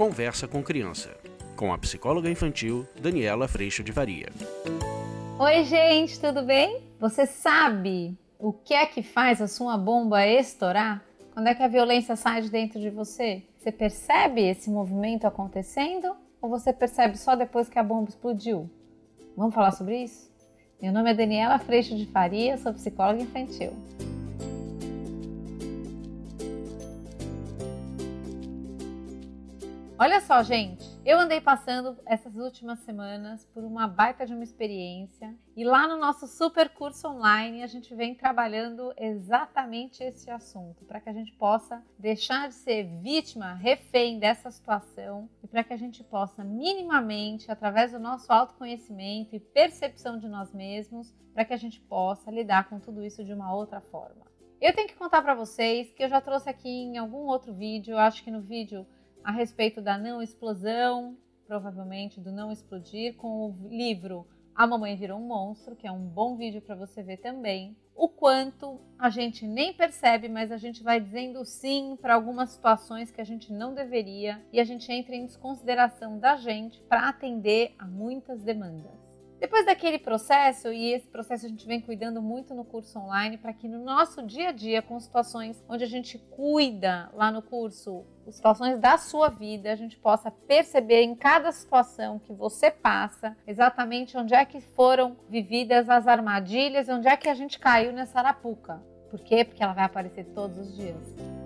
Conversa com Criança, com a psicóloga infantil Daniela Freixo de Varia. Oi, gente, tudo bem? Você sabe o que é que faz a sua bomba estourar? Quando é que a violência sai de dentro de você? Você percebe esse movimento acontecendo ou você percebe só depois que a bomba explodiu? Vamos falar sobre isso? Meu nome é Daniela Freixo de Faria, sou psicóloga infantil. Olha só, gente, eu andei passando essas últimas semanas por uma baita de uma experiência e lá no nosso super curso online a gente vem trabalhando exatamente esse assunto para que a gente possa deixar de ser vítima, refém dessa situação e para que a gente possa minimamente, através do nosso autoconhecimento e percepção de nós mesmos, para que a gente possa lidar com tudo isso de uma outra forma. Eu tenho que contar para vocês que eu já trouxe aqui em algum outro vídeo, acho que no vídeo a respeito da não explosão, provavelmente do não explodir, com o livro A Mamãe Virou um Monstro, que é um bom vídeo para você ver também. O quanto a gente nem percebe, mas a gente vai dizendo sim para algumas situações que a gente não deveria e a gente entra em desconsideração da gente para atender a muitas demandas. Depois daquele processo, e esse processo a gente vem cuidando muito no curso online, para que no nosso dia a dia, com situações onde a gente cuida lá no curso, situações da sua vida, a gente possa perceber em cada situação que você passa, exatamente onde é que foram vividas as armadilhas, onde é que a gente caiu nessa arapuca. Por quê? Porque ela vai aparecer todos os dias.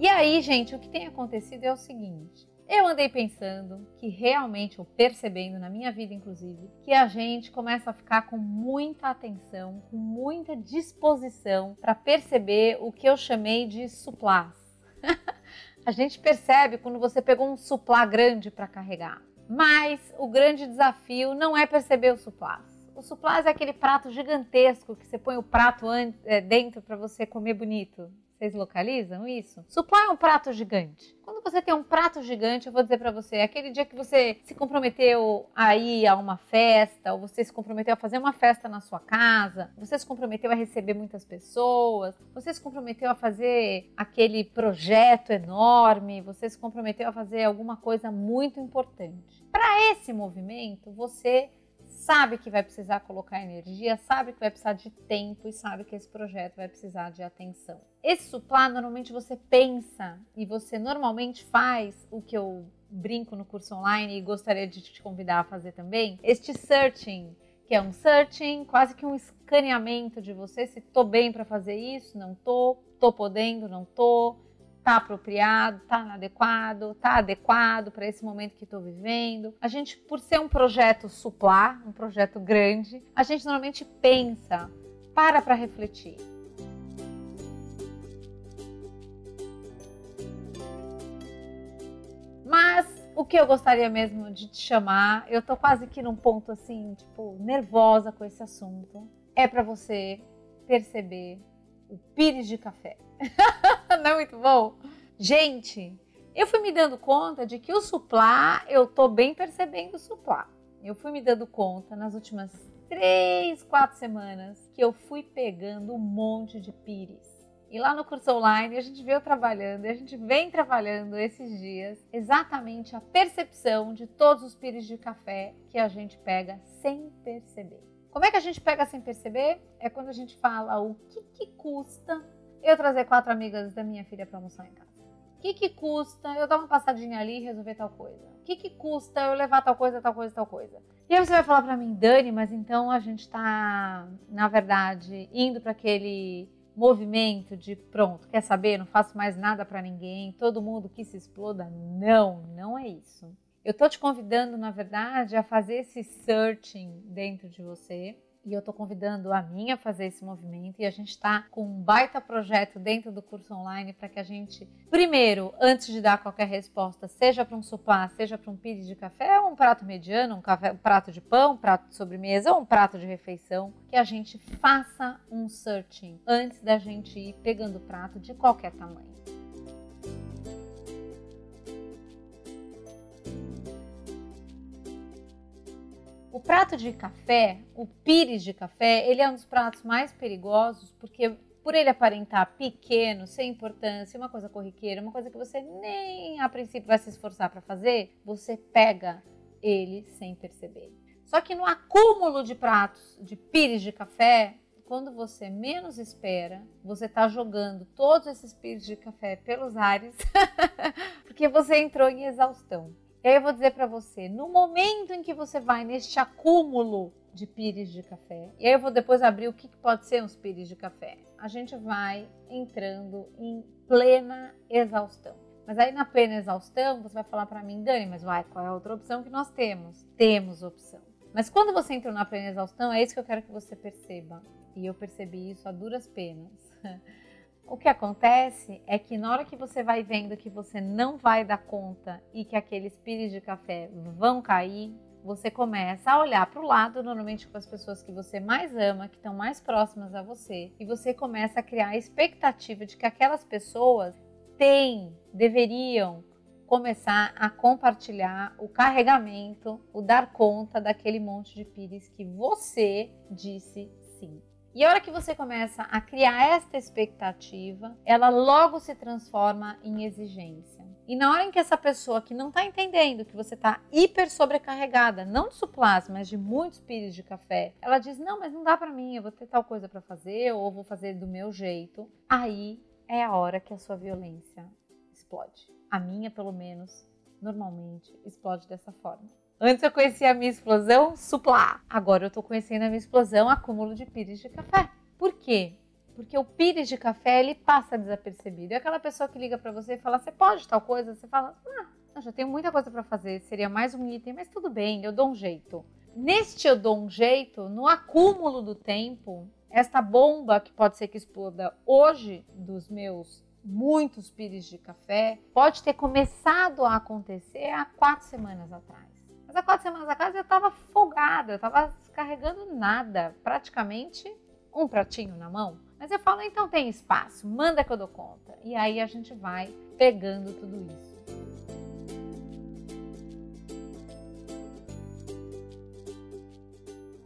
E aí, gente, o que tem acontecido é o seguinte. Eu andei pensando que realmente, ou percebendo na minha vida inclusive, que a gente começa a ficar com muita atenção, com muita disposição para perceber o que eu chamei de suplás. a gente percebe quando você pegou um suplá grande para carregar. Mas o grande desafio não é perceber o suplás. O suplás é aquele prato gigantesco que você põe o prato eh, dentro para você comer bonito. Vocês localizam isso? Supply é um prato gigante. Quando você tem um prato gigante, eu vou dizer para você, é aquele dia que você se comprometeu a ir a uma festa, ou você se comprometeu a fazer uma festa na sua casa, você se comprometeu a receber muitas pessoas, você se comprometeu a fazer aquele projeto enorme, você se comprometeu a fazer alguma coisa muito importante. Para esse movimento, você sabe que vai precisar colocar energia, sabe que vai precisar de tempo e sabe que esse projeto vai precisar de atenção. Esse suplá, normalmente você pensa e você normalmente faz o que eu brinco no curso online e gostaria de te convidar a fazer também, este searching, que é um searching, quase que um escaneamento de você, se tô bem para fazer isso, não tô, tô podendo, não tô, tá apropriado, tá adequado, tá adequado para esse momento que estou vivendo. A gente, por ser um projeto suplar, um projeto grande, a gente normalmente pensa, para para refletir. Mas o que eu gostaria mesmo de te chamar, eu tô quase que num ponto assim, tipo, nervosa com esse assunto, é para você perceber o pires de café. Não é muito bom? Gente, eu fui me dando conta de que o suplá, eu tô bem percebendo o suplá. Eu fui me dando conta nas últimas três, quatro semanas que eu fui pegando um monte de pires. E lá no curso online a gente veio trabalhando, a gente vem trabalhando esses dias exatamente a percepção de todos os pires de café que a gente pega sem perceber. Como é que a gente pega sem perceber? É quando a gente fala o que, que custa eu trazer quatro amigas da minha filha para almoçar em casa. O que, que custa eu dar uma passadinha ali e resolver tal coisa? O que, que custa eu levar tal coisa, tal coisa, tal coisa? E aí você vai falar para mim, Dani, mas então a gente está, na verdade, indo para aquele movimento de pronto, quer saber? Não faço mais nada para ninguém, todo mundo que se exploda. Não, não é isso. Eu tô te convidando, na verdade, a fazer esse searching dentro de você. E eu tô convidando a mim a fazer esse movimento. E a gente está com um baita projeto dentro do curso online para que a gente, primeiro, antes de dar qualquer resposta, seja para um sopá, seja para um pires de café, ou um prato mediano, um, café, um prato de pão, um prato de sobremesa ou um prato de refeição, que a gente faça um searching antes da gente ir pegando o prato de qualquer tamanho. O prato de café, o pires de café, ele é um dos pratos mais perigosos porque por ele aparentar pequeno, sem importância, uma coisa corriqueira, uma coisa que você nem a princípio vai se esforçar para fazer, você pega ele sem perceber. Só que no acúmulo de pratos de pires de café, quando você menos espera, você está jogando todos esses pires de café pelos ares, porque você entrou em exaustão. E aí eu vou dizer para você, no momento em que você vai neste acúmulo de pires de café, e aí eu vou depois abrir o que pode ser uns pires de café, a gente vai entrando em plena exaustão. Mas aí na plena exaustão, você vai falar para mim, Dani, mas vai, qual é a outra opção que nós temos? Temos opção. Mas quando você entrou na plena exaustão, é isso que eu quero que você perceba. E eu percebi isso a duras penas. O que acontece é que na hora que você vai vendo que você não vai dar conta e que aqueles pires de café vão cair, você começa a olhar para o lado, normalmente com as pessoas que você mais ama, que estão mais próximas a você, e você começa a criar a expectativa de que aquelas pessoas têm, deveriam começar a compartilhar o carregamento, o dar conta daquele monte de pires que você disse sim. E a hora que você começa a criar esta expectativa, ela logo se transforma em exigência. E na hora em que essa pessoa que não está entendendo que você está hiper sobrecarregada, não de suplás, mas de muitos pires de café, ela diz: Não, mas não dá para mim, eu vou ter tal coisa para fazer, ou vou fazer do meu jeito. Aí é a hora que a sua violência explode. A minha, pelo menos, normalmente explode dessa forma. Antes eu conhecia a minha explosão suplá. Agora eu tô conhecendo a minha explosão acúmulo de pires de café. Por quê? Porque o pires de café ele passa desapercebido. É aquela pessoa que liga para você e fala: "Você pode tal coisa?" Você fala: "Ah, eu já tenho muita coisa para fazer, seria mais um item, mas tudo bem, eu dou um jeito." Neste eu dou um jeito, no acúmulo do tempo, esta bomba que pode ser que exploda hoje dos meus muitos pires de café, pode ter começado a acontecer há quatro semanas atrás. Mas há quatro semanas atrás eu estava folgada, eu estava descarregando nada, praticamente um pratinho na mão. Mas eu falo, então tem espaço, manda que eu dou conta. E aí a gente vai pegando tudo isso.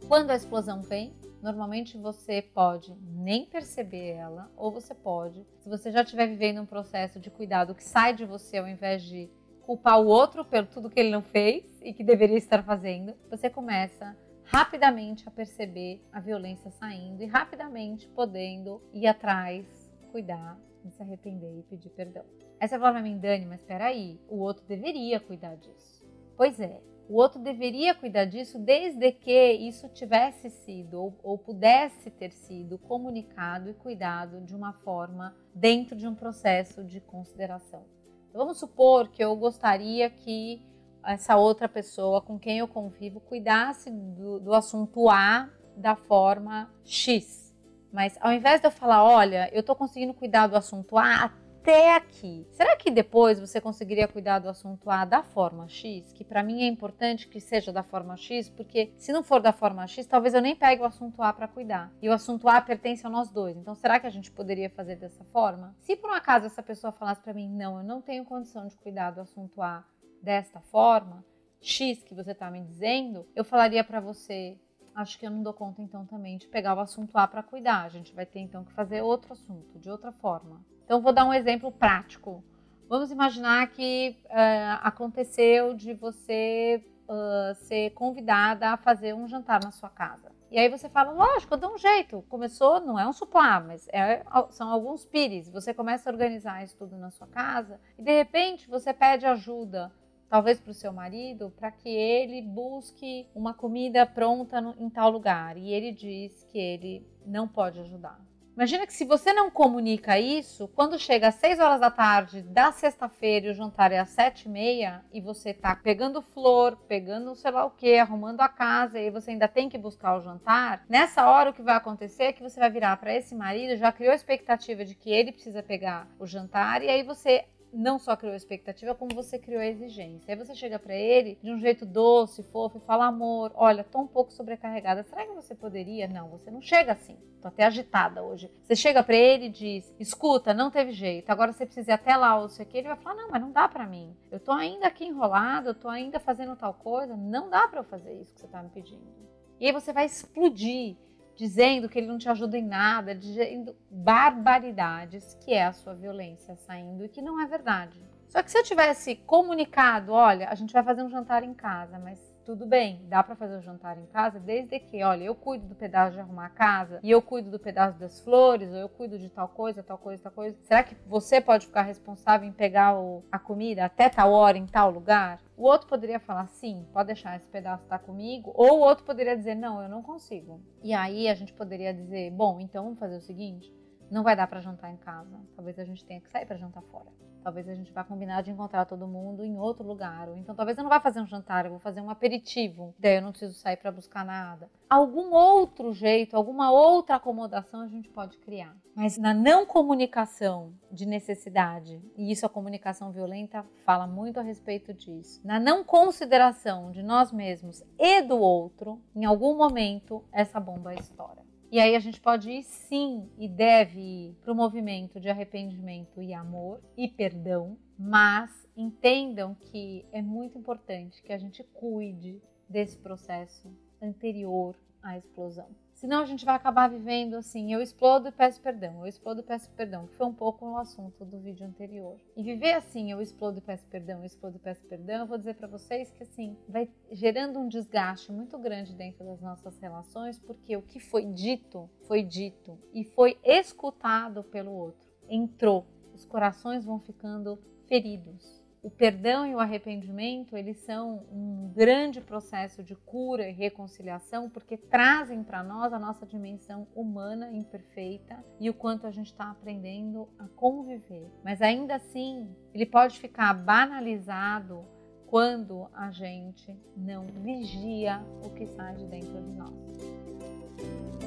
Quando a explosão vem, normalmente você pode nem perceber ela, ou você pode, se você já estiver vivendo um processo de cuidado que sai de você ao invés de culpar o outro pelo tudo que ele não fez e que deveria estar fazendo, você começa rapidamente a perceber a violência saindo e rapidamente podendo ir atrás, cuidar, se arrepender e pedir perdão. Aí você fala pra mim, Dani, mas peraí, o outro deveria cuidar disso. Pois é, o outro deveria cuidar disso desde que isso tivesse sido ou, ou, pudesse ter sido comunicado e cuidado de uma forma dentro de um processo de consideração. Então, vamos supor que eu gostaria que essa outra pessoa com quem eu convivo cuidasse do, do assunto A da forma X. Mas ao invés de eu falar, olha, eu estou conseguindo cuidar do assunto A até aqui. Será que depois você conseguiria cuidar do assunto A da forma X? Que para mim é importante que seja da forma X, porque se não for da forma X, talvez eu nem pegue o assunto A para cuidar. E o assunto A pertence a nós dois. Então, será que a gente poderia fazer dessa forma? Se por um acaso essa pessoa falasse para mim, não, eu não tenho condição de cuidar do assunto A desta forma, X que você está me dizendo, eu falaria para você, acho que eu não dou conta então também de pegar o assunto A para cuidar. A gente vai ter então que fazer outro assunto, de outra forma. Então, vou dar um exemplo prático. Vamos imaginar que uh, aconteceu de você uh, ser convidada a fazer um jantar na sua casa. E aí você fala, lógico, eu dou um jeito. Começou, não é um suplá, mas é, são alguns pires. Você começa a organizar isso tudo na sua casa e de repente você pede ajuda, talvez para o seu marido, para que ele busque uma comida pronta no, em tal lugar. E ele diz que ele não pode ajudar. Imagina que se você não comunica isso, quando chega às 6 horas da tarde da sexta-feira e o jantar é às 7 e meia e você tá pegando flor, pegando sei lá o que, arrumando a casa e você ainda tem que buscar o jantar, nessa hora o que vai acontecer é que você vai virar para esse marido, já criou a expectativa de que ele precisa pegar o jantar e aí você não só criou a expectativa, como você criou a exigência. Aí você chega para ele de um jeito doce, fofo, e fala: amor, olha, tô um pouco sobrecarregada. Será que você poderia? Não, você não chega assim. Tô até agitada hoje. Você chega para ele e diz: escuta, não teve jeito, agora você precisa ir até lá ou sei que. Ele vai falar: não, mas não dá para mim. Eu tô ainda aqui enrolado, eu tô ainda fazendo tal coisa. Não dá para eu fazer isso que você tá me pedindo. E aí você vai explodir dizendo que ele não te ajuda em nada, dizendo barbaridades, que é a sua violência saindo e que não é verdade. Só que se eu tivesse comunicado, olha, a gente vai fazer um jantar em casa, mas tudo bem, dá para fazer o jantar em casa, desde que, olha, eu cuido do pedaço de arrumar a casa, e eu cuido do pedaço das flores, ou eu cuido de tal coisa, tal coisa, tal coisa. Será que você pode ficar responsável em pegar o, a comida até tal hora em tal lugar? O outro poderia falar sim, pode deixar esse pedaço estar tá comigo, ou o outro poderia dizer não, eu não consigo. E aí a gente poderia dizer, bom, então vamos fazer o seguinte, não vai dar para jantar em casa, talvez a gente tenha que sair para jantar fora. Talvez a gente vá combinar de encontrar todo mundo em outro lugar. Ou então talvez eu não vá fazer um jantar, eu vou fazer um aperitivo. Daí eu não preciso sair para buscar nada. Algum outro jeito, alguma outra acomodação a gente pode criar. Mas na não comunicação de necessidade, e isso a comunicação violenta fala muito a respeito disso, na não consideração de nós mesmos e do outro, em algum momento essa bomba estoura. E aí a gente pode ir sim e deve ir para o movimento de arrependimento e amor e perdão, mas entendam que é muito importante que a gente cuide desse processo anterior à explosão. Senão a gente vai acabar vivendo assim, eu explodo e peço perdão, eu explodo e peço perdão, que foi um pouco o assunto do vídeo anterior. E viver assim, eu explodo e peço perdão, eu explodo e peço perdão, eu vou dizer para vocês que assim, vai gerando um desgaste muito grande dentro das nossas relações, porque o que foi dito, foi dito e foi escutado pelo outro. Entrou, os corações vão ficando feridos o perdão e o arrependimento, eles são um grande processo de cura e reconciliação, porque trazem para nós a nossa dimensão humana imperfeita e o quanto a gente está aprendendo a conviver. Mas ainda assim, ele pode ficar banalizado quando a gente não vigia o que sai de dentro de nós.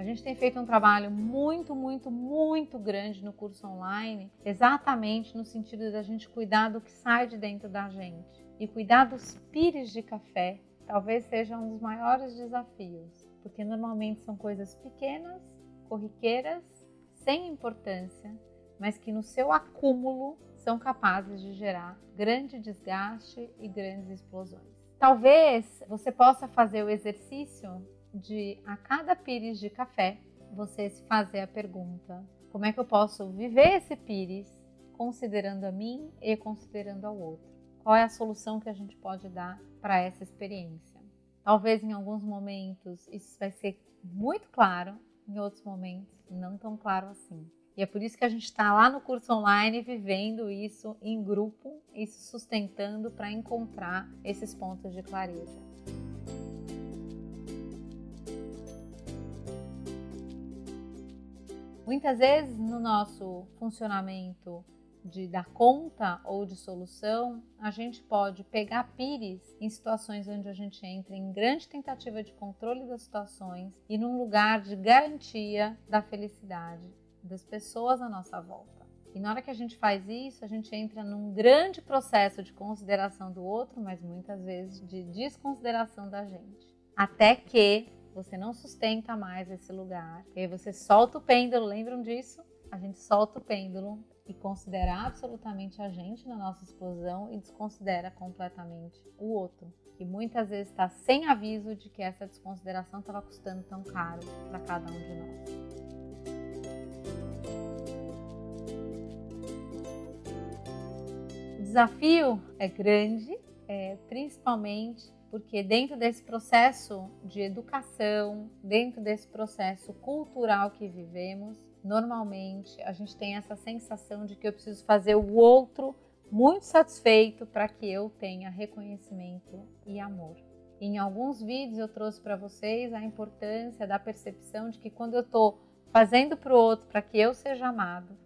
A gente tem feito um trabalho muito, muito, muito grande no curso online, exatamente no sentido da gente cuidar do que sai de dentro da gente. E cuidar dos pires de café talvez seja um dos maiores desafios, porque normalmente são coisas pequenas, corriqueiras, sem importância, mas que no seu acúmulo são capazes de gerar grande desgaste e grandes explosões. Talvez você possa fazer o exercício de a cada pires de café você se fazer a pergunta: como é que eu posso viver esse pires considerando a mim e considerando ao outro? Qual é a solução que a gente pode dar para essa experiência? Talvez em alguns momentos isso vai ser muito claro, em outros momentos não tão claro assim. E é por isso que a gente está lá no curso online vivendo isso em grupo e se sustentando para encontrar esses pontos de clareza. Muitas vezes no nosso funcionamento de dar conta ou de solução, a gente pode pegar pires em situações onde a gente entra em grande tentativa de controle das situações e num lugar de garantia da felicidade das pessoas à nossa volta. E na hora que a gente faz isso, a gente entra num grande processo de consideração do outro, mas muitas vezes de desconsideração da gente. Até que você não sustenta mais esse lugar. E aí você solta o pêndulo, lembram disso? A gente solta o pêndulo e considera absolutamente a gente na nossa explosão e desconsidera completamente o outro, que muitas vezes está sem aviso de que essa desconsideração estava custando tão caro para cada um de nós. O desafio é grande, é, principalmente porque dentro desse processo de educação, dentro desse processo cultural que vivemos, normalmente a gente tem essa sensação de que eu preciso fazer o outro muito satisfeito para que eu tenha reconhecimento e amor. Em alguns vídeos eu trouxe para vocês a importância da percepção de que quando eu estou fazendo para o outro para que eu seja amado,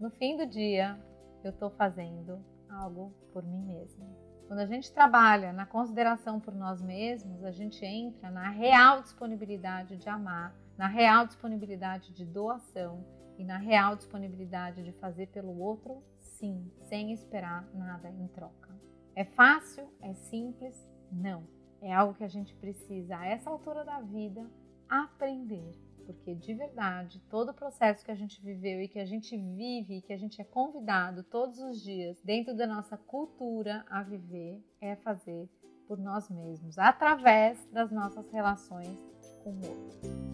no fim do dia eu estou fazendo algo por mim mesma. Quando a gente trabalha na consideração por nós mesmos, a gente entra na real disponibilidade de amar, na real disponibilidade de doação e na real disponibilidade de fazer pelo outro, sim, sem esperar nada em troca. É fácil? É simples? Não. É algo que a gente precisa, a essa altura da vida, aprender porque de verdade, todo o processo que a gente viveu e que a gente vive, e que a gente é convidado todos os dias dentro da nossa cultura a viver, é fazer por nós mesmos, através das nossas relações com o outro.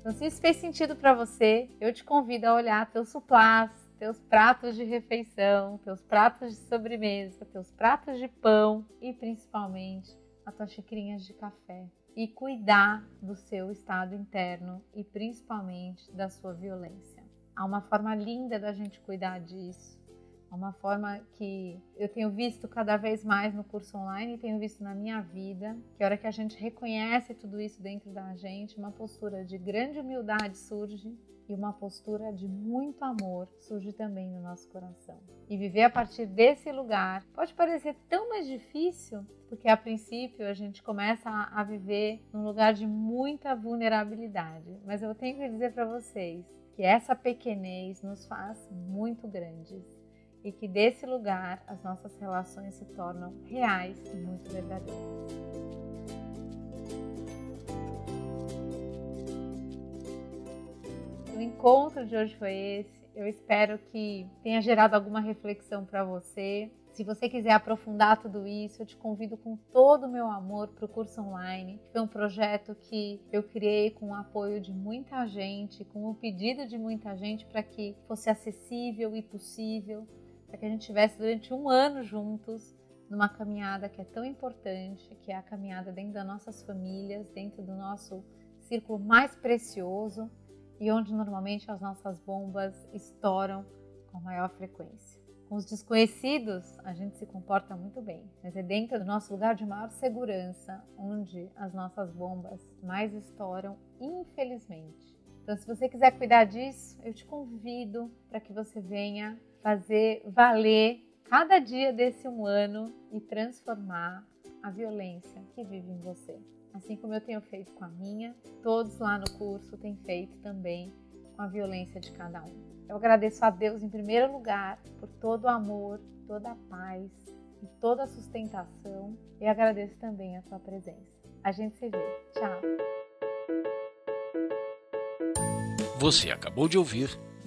Então, se isso fez sentido para você, eu te convido a olhar teus suplás, teus pratos de refeição, teus pratos de sobremesa, teus pratos de pão e principalmente as tuas xicrinhas de café e cuidar do seu estado interno e principalmente da sua violência. Há uma forma linda da gente cuidar disso é uma forma que eu tenho visto cada vez mais no curso online e tenho visto na minha vida, que a hora que a gente reconhece tudo isso dentro da gente, uma postura de grande humildade surge e uma postura de muito amor surge também no nosso coração. E viver a partir desse lugar pode parecer tão mais difícil, porque a princípio a gente começa a viver num lugar de muita vulnerabilidade. Mas eu tenho que dizer para vocês que essa pequenez nos faz muito grandes e que desse lugar as nossas relações se tornam reais e muito verdadeiras. O encontro de hoje foi esse. Eu espero que tenha gerado alguma reflexão para você. Se você quiser aprofundar tudo isso, eu te convido com todo o meu amor para o curso online. Foi um projeto que eu criei com o apoio de muita gente, com o pedido de muita gente para que fosse acessível e possível para que a gente estivesse durante um ano juntos numa caminhada que é tão importante, que é a caminhada dentro das nossas famílias, dentro do nosso círculo mais precioso e onde normalmente as nossas bombas estouram com maior frequência. Com os desconhecidos, a gente se comporta muito bem, mas é dentro do nosso lugar de maior segurança onde as nossas bombas mais estouram, infelizmente. Então, se você quiser cuidar disso, eu te convido para que você venha fazer valer cada dia desse um ano e transformar a violência que vive em você. Assim como eu tenho feito com a minha, todos lá no curso têm feito também com a violência de cada um. Eu agradeço a Deus em primeiro lugar por todo o amor, toda a paz e toda a sustentação e agradeço também a sua presença. A gente se vê. Tchau. Você acabou de ouvir